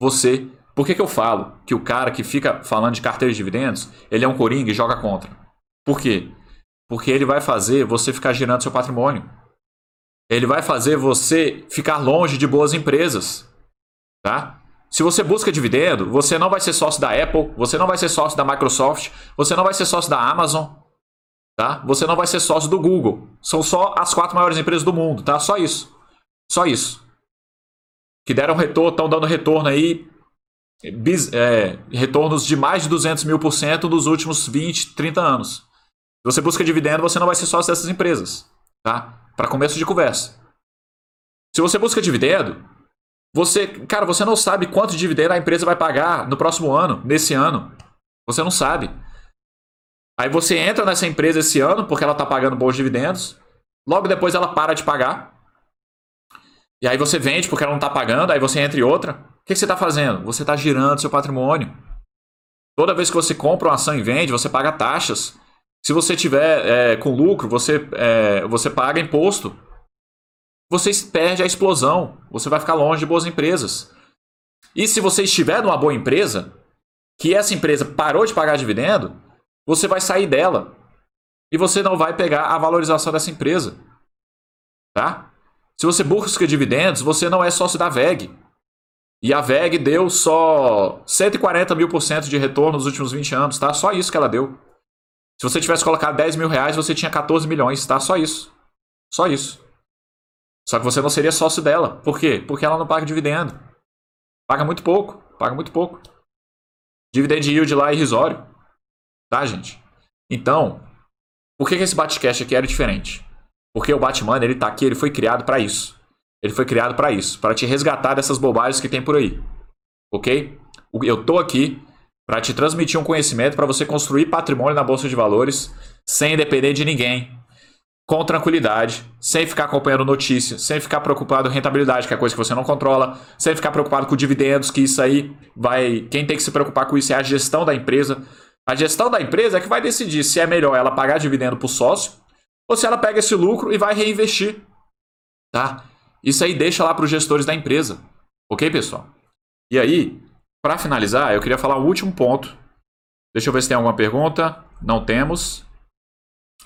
você, por que, que eu falo que o cara que fica falando de carteira de dividendos, ele é um coringa e joga contra? Por quê? Porque ele vai fazer você ficar girando seu patrimônio. Ele vai fazer você ficar longe de boas empresas. Tá? Se você busca dividendo, você não vai ser sócio da Apple, você não vai ser sócio da Microsoft, você não vai ser sócio da Amazon, tá? Você não vai ser sócio do Google. São só as quatro maiores empresas do mundo, tá? Só isso. Só isso. Que deram retorno, estão dando retorno aí, é, retornos de mais de 200 mil por cento nos últimos 20, 30 anos. Se você busca dividendo, você não vai ser sócio dessas empresas, tá? Para começo de conversa. Se você busca dividendo, você, cara, você não sabe quanto dividendo a empresa vai pagar no próximo ano, nesse ano. Você não sabe. Aí você entra nessa empresa esse ano porque ela está pagando bons dividendos. Logo depois ela para de pagar. E aí você vende porque ela não está pagando. Aí você entra em outra. O que você está fazendo? Você está girando seu patrimônio. Toda vez que você compra uma ação e vende, você paga taxas. Se você tiver é, com lucro, você, é, você paga imposto. Você perde a explosão. Você vai ficar longe de boas empresas. E se você estiver numa boa empresa, que essa empresa parou de pagar dividendo, você vai sair dela. E você não vai pegar a valorização dessa empresa. Tá? Se você busca dividendos, você não é sócio da VEG. E a VEG deu só 140 mil por cento de retorno nos últimos 20 anos, tá? Só isso que ela deu. Se você tivesse colocado 10 mil reais, você tinha 14 milhões, tá? Só isso. Só isso. Só que você não seria sócio dela. Por quê? Porque ela não paga dividendo. Paga muito pouco. Paga muito pouco. Dividend yield lá é irrisório. Tá, gente? Então, por que, que esse Batcast aqui era diferente? Porque o Batman, ele tá aqui, ele foi criado para isso. Ele foi criado para isso, para te resgatar dessas bobagens que tem por aí. OK? Eu tô aqui para te transmitir um conhecimento para você construir patrimônio na bolsa de valores sem depender de ninguém, com tranquilidade, sem ficar acompanhando notícias, sem ficar preocupado com rentabilidade, que é coisa que você não controla, sem ficar preocupado com dividendos, que isso aí vai. Quem tem que se preocupar com isso é a gestão da empresa. A gestão da empresa é que vai decidir se é melhor ela pagar dividendo para o sócio ou se ela pega esse lucro e vai reinvestir. Tá? Isso aí deixa lá para os gestores da empresa. Ok, pessoal? E aí, para finalizar, eu queria falar o último ponto. Deixa eu ver se tem alguma pergunta. Não temos.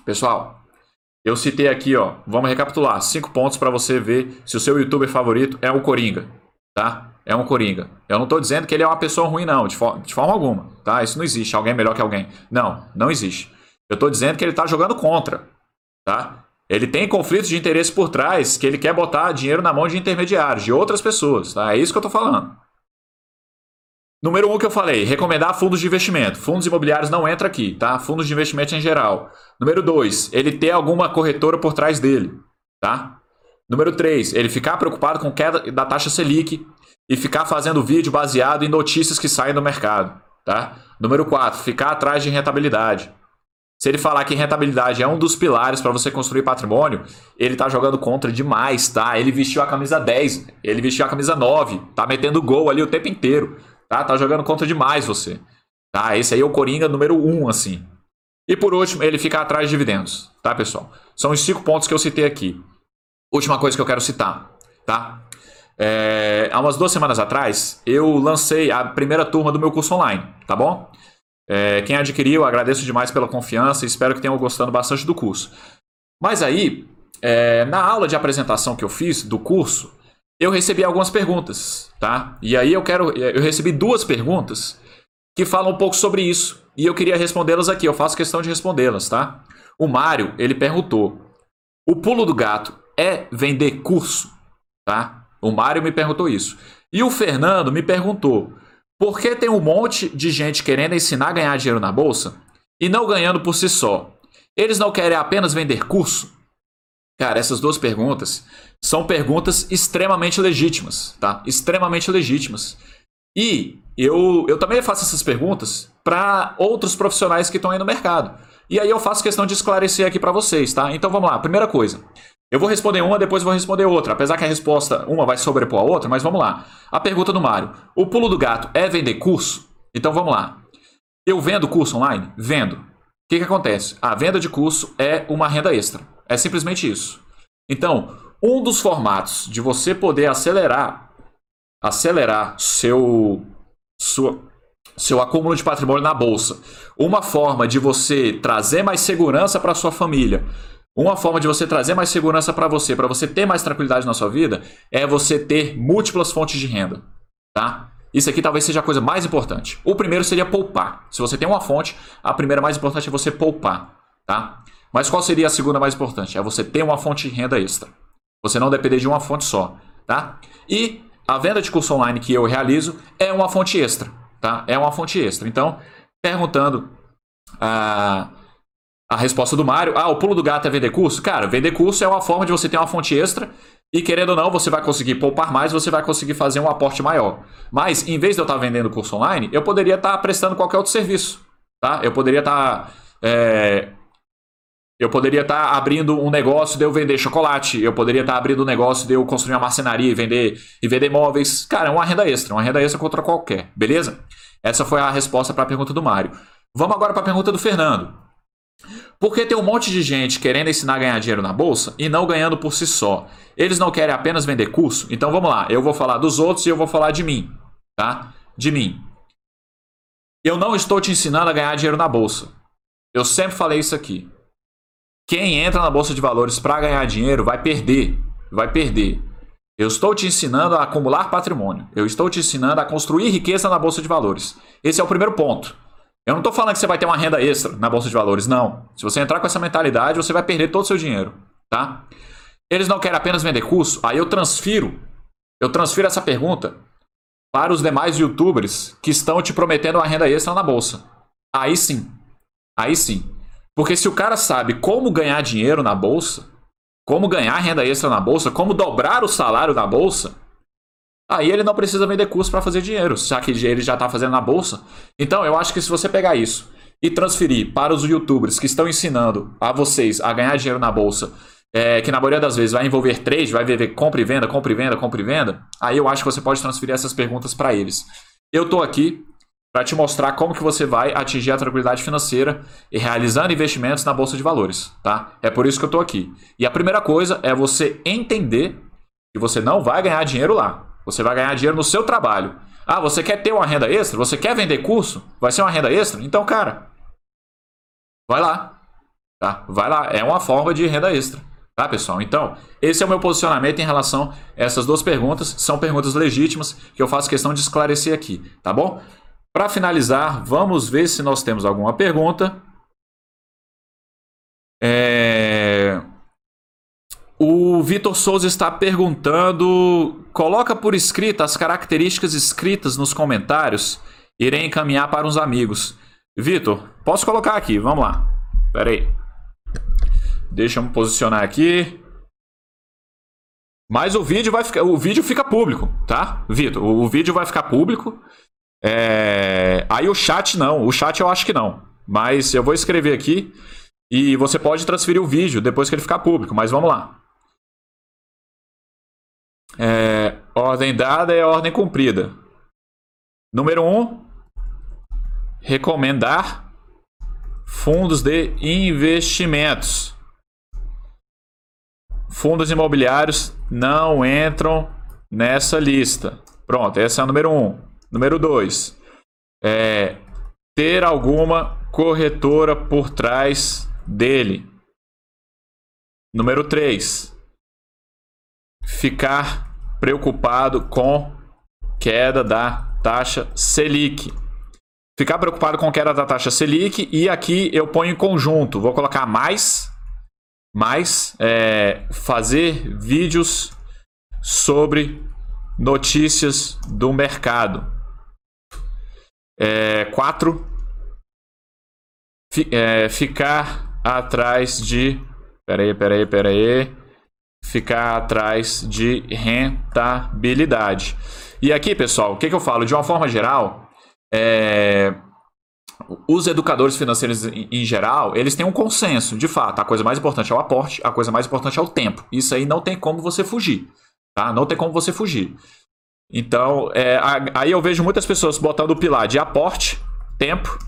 Pessoal, eu citei aqui, ó, vamos recapitular, cinco pontos para você ver se o seu youtuber favorito é o Coringa, tá? É um Coringa. Eu não estou dizendo que ele é uma pessoa ruim, não, de, for de, forma alguma, tá? Isso não existe, alguém melhor que alguém. Não, não existe. Eu estou dizendo que ele está jogando contra, tá? Ele tem conflitos de interesse por trás, que ele quer botar dinheiro na mão de intermediários, de outras pessoas, tá? É isso que eu estou falando. Número um que eu falei, recomendar fundos de investimento. Fundos imobiliários não entra aqui, tá? Fundos de investimento em geral. Número dois, ele ter alguma corretora por trás dele, tá? Número três, ele ficar preocupado com queda da taxa Selic e ficar fazendo vídeo baseado em notícias que saem do mercado, tá? Número quatro, ficar atrás de rentabilidade. Se ele falar que rentabilidade é um dos pilares para você construir patrimônio, ele tá jogando contra demais, tá? Ele vestiu a camisa 10, ele vestiu a camisa 9, tá metendo gol ali o tempo inteiro. Tá? Tá jogando contra demais você. Tá? Esse aí é o Coringa número 1, um, assim. E por último, ele fica atrás de dividendos. Tá, pessoal? São os cinco pontos que eu citei aqui. Última coisa que eu quero citar. Tá? É, há umas duas semanas atrás, eu lancei a primeira turma do meu curso online. Tá bom? É, quem adquiriu, agradeço demais pela confiança e espero que tenham gostado bastante do curso. Mas aí, é, na aula de apresentação que eu fiz do curso, eu recebi algumas perguntas, tá? E aí eu quero, eu recebi duas perguntas que falam um pouco sobre isso e eu queria respondê-las aqui. Eu faço questão de respondê-las, tá? O Mário ele perguntou: o pulo do gato é vender curso, tá? O Mário me perguntou isso. E o Fernando me perguntou: por que tem um monte de gente querendo ensinar a ganhar dinheiro na bolsa e não ganhando por si só? Eles não querem apenas vender curso? Cara, essas duas perguntas são perguntas extremamente legítimas, tá? Extremamente legítimas. E eu, eu também faço essas perguntas para outros profissionais que estão aí no mercado. E aí eu faço questão de esclarecer aqui para vocês, tá? Então vamos lá. Primeira coisa. Eu vou responder uma, depois vou responder outra. Apesar que a resposta, uma vai sobrepor a outra, mas vamos lá. A pergunta do Mário. O pulo do gato é vender curso? Então vamos lá. Eu vendo curso online? Vendo. O que, que acontece? A venda de curso é uma renda extra. É simplesmente isso. Então, um dos formatos de você poder acelerar acelerar seu sua, seu acúmulo de patrimônio na bolsa, uma forma de você trazer mais segurança para sua família, uma forma de você trazer mais segurança para você, para você ter mais tranquilidade na sua vida, é você ter múltiplas fontes de renda, tá? Isso aqui talvez seja a coisa mais importante. O primeiro seria poupar. Se você tem uma fonte, a primeira mais importante é você poupar, tá? Mas qual seria a segunda mais importante? É você ter uma fonte de renda extra. Você não depender de uma fonte só, tá? E a venda de curso online que eu realizo é uma fonte extra, tá? É uma fonte extra. Então, perguntando a, a resposta do Mário, ah, o pulo do gato é vender curso? Cara, vender curso é uma forma de você ter uma fonte extra e querendo ou não, você vai conseguir poupar mais, você vai conseguir fazer um aporte maior. Mas, em vez de eu estar vendendo curso online, eu poderia estar prestando qualquer outro serviço, tá? Eu poderia estar É, eu poderia estar tá abrindo um negócio de eu vender chocolate. Eu poderia estar tá abrindo um negócio de eu construir uma marcenaria e vender, e vender móveis. Cara, é uma renda extra. Uma renda extra contra qualquer. Beleza? Essa foi a resposta para a pergunta do Mário. Vamos agora para a pergunta do Fernando. Por que tem um monte de gente querendo ensinar a ganhar dinheiro na bolsa e não ganhando por si só? Eles não querem apenas vender curso? Então vamos lá. Eu vou falar dos outros e eu vou falar de mim. Tá? De mim. Eu não estou te ensinando a ganhar dinheiro na bolsa. Eu sempre falei isso aqui. Quem entra na bolsa de valores para ganhar dinheiro vai perder, vai perder. Eu estou te ensinando a acumular patrimônio. Eu estou te ensinando a construir riqueza na bolsa de valores. Esse é o primeiro ponto. Eu não estou falando que você vai ter uma renda extra na bolsa de valores, não. Se você entrar com essa mentalidade, você vai perder todo o seu dinheiro, tá? Eles não querem apenas vender curso, aí eu transfiro, eu transfiro essa pergunta para os demais youtubers que estão te prometendo uma renda extra na bolsa. Aí sim. Aí sim. Porque se o cara sabe como ganhar dinheiro na bolsa, como ganhar renda extra na bolsa, como dobrar o salário na bolsa, aí ele não precisa vender curso para fazer dinheiro, já que ele já está fazendo na bolsa. Então eu acho que se você pegar isso e transferir para os youtubers que estão ensinando a vocês a ganhar dinheiro na bolsa, é, que na maioria das vezes vai envolver trade, vai ver compra e venda, compra e venda, compra e venda, aí eu acho que você pode transferir essas perguntas para eles. Eu estou aqui para te mostrar como que você vai atingir a tranquilidade financeira e realizando investimentos na bolsa de valores, tá? É por isso que eu estou aqui. E a primeira coisa é você entender que você não vai ganhar dinheiro lá. Você vai ganhar dinheiro no seu trabalho. Ah, você quer ter uma renda extra? Você quer vender curso? Vai ser uma renda extra? Então, cara, vai lá, tá? Vai lá, é uma forma de renda extra. Tá, pessoal? Então, esse é o meu posicionamento em relação a essas duas perguntas. São perguntas legítimas que eu faço questão de esclarecer aqui, tá bom? Para finalizar, vamos ver se nós temos alguma pergunta. É... O Vitor Souza está perguntando: coloca por escrito as características escritas nos comentários. Irei encaminhar para uns amigos. Vitor, posso colocar aqui? Vamos lá. Espera aí. Deixa eu me posicionar aqui. Mas o vídeo vai ficar, o vídeo fica público, tá? Vitor, o vídeo vai ficar público. É... Aí o chat não, o chat eu acho que não. Mas eu vou escrever aqui e você pode transferir o vídeo depois que ele ficar público, mas vamos lá. É... Ordem dada é ordem cumprida. Número 1. Um, recomendar fundos de investimentos. Fundos imobiliários não entram nessa lista. Pronto, essa é a número 1. Um. Número 2. É ter alguma corretora por trás dele. Número 3. Ficar preocupado com queda da taxa Selic. Ficar preocupado com queda da taxa Selic e aqui eu ponho em conjunto. Vou colocar mais, mais é, fazer vídeos sobre notícias do mercado. É, quatro, fi, é, ficar atrás de. Peraí, peraí, peraí. Ficar atrás de rentabilidade. E aqui, pessoal, o que, que eu falo? De uma forma geral, é, os educadores financeiros em geral, eles têm um consenso, de fato. A coisa mais importante é o aporte, a coisa mais importante é o tempo. Isso aí não tem como você fugir, tá? Não tem como você fugir. Então, é, aí eu vejo muitas pessoas botando o pilar de aporte, tempo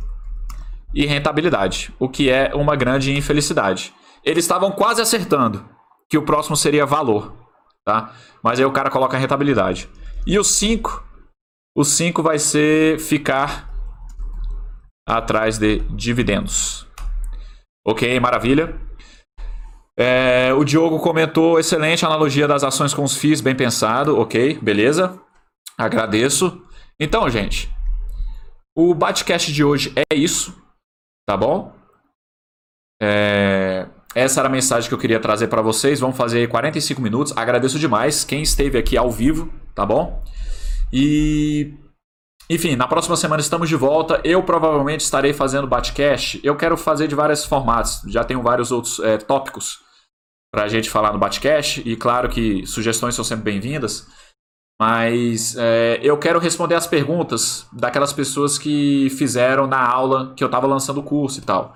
e rentabilidade, o que é uma grande infelicidade. Eles estavam quase acertando que o próximo seria valor, tá? Mas aí o cara coloca a rentabilidade. E o 5, o 5 vai ser ficar atrás de dividendos. Ok, maravilha. É, o Diogo comentou, excelente analogia das ações com os FIIs, bem pensado, ok, beleza. Agradeço. Então, gente, o Batcast de hoje é isso, tá bom? É... Essa era a mensagem que eu queria trazer para vocês. Vamos fazer 45 minutos. Agradeço demais quem esteve aqui ao vivo, tá bom? E enfim, na próxima semana estamos de volta. Eu provavelmente estarei fazendo Batcast. Eu quero fazer de vários formatos. Já tenho vários outros é, tópicos para a gente falar no Batcast. E claro que sugestões são sempre bem-vindas. Mas é, eu quero responder as perguntas daquelas pessoas que fizeram na aula que eu estava lançando o curso e tal.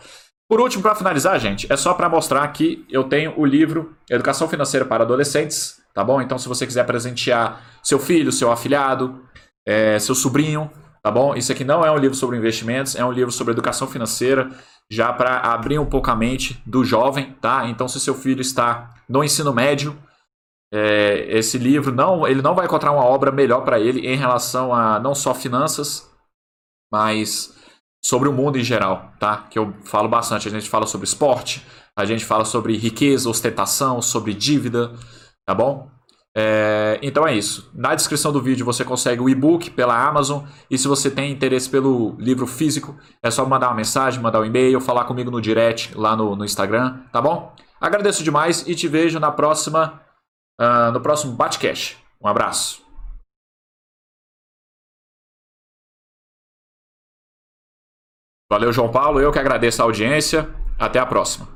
Por último, para finalizar, gente, é só para mostrar que eu tenho o livro Educação Financeira para Adolescentes, tá bom? Então, se você quiser presentear seu filho, seu afilhado, é, seu sobrinho, tá bom? Isso aqui não é um livro sobre investimentos, é um livro sobre educação financeira, já para abrir um pouco a mente do jovem, tá? Então, se seu filho está no ensino médio, é, esse livro não, ele não vai encontrar uma obra melhor para ele em relação a não só finanças, mas sobre o mundo em geral, tá? Que eu falo bastante. A gente fala sobre esporte, a gente fala sobre riqueza, ostentação, sobre dívida, tá bom? É, então é isso. Na descrição do vídeo você consegue o e-book pela Amazon. E se você tem interesse pelo livro físico, é só mandar uma mensagem, mandar um e-mail, falar comigo no direct lá no, no Instagram, tá bom? Agradeço demais e te vejo na próxima uh, no próximo Batcash. Um abraço. Valeu, João Paulo. Eu que agradeço a audiência. Até a próxima.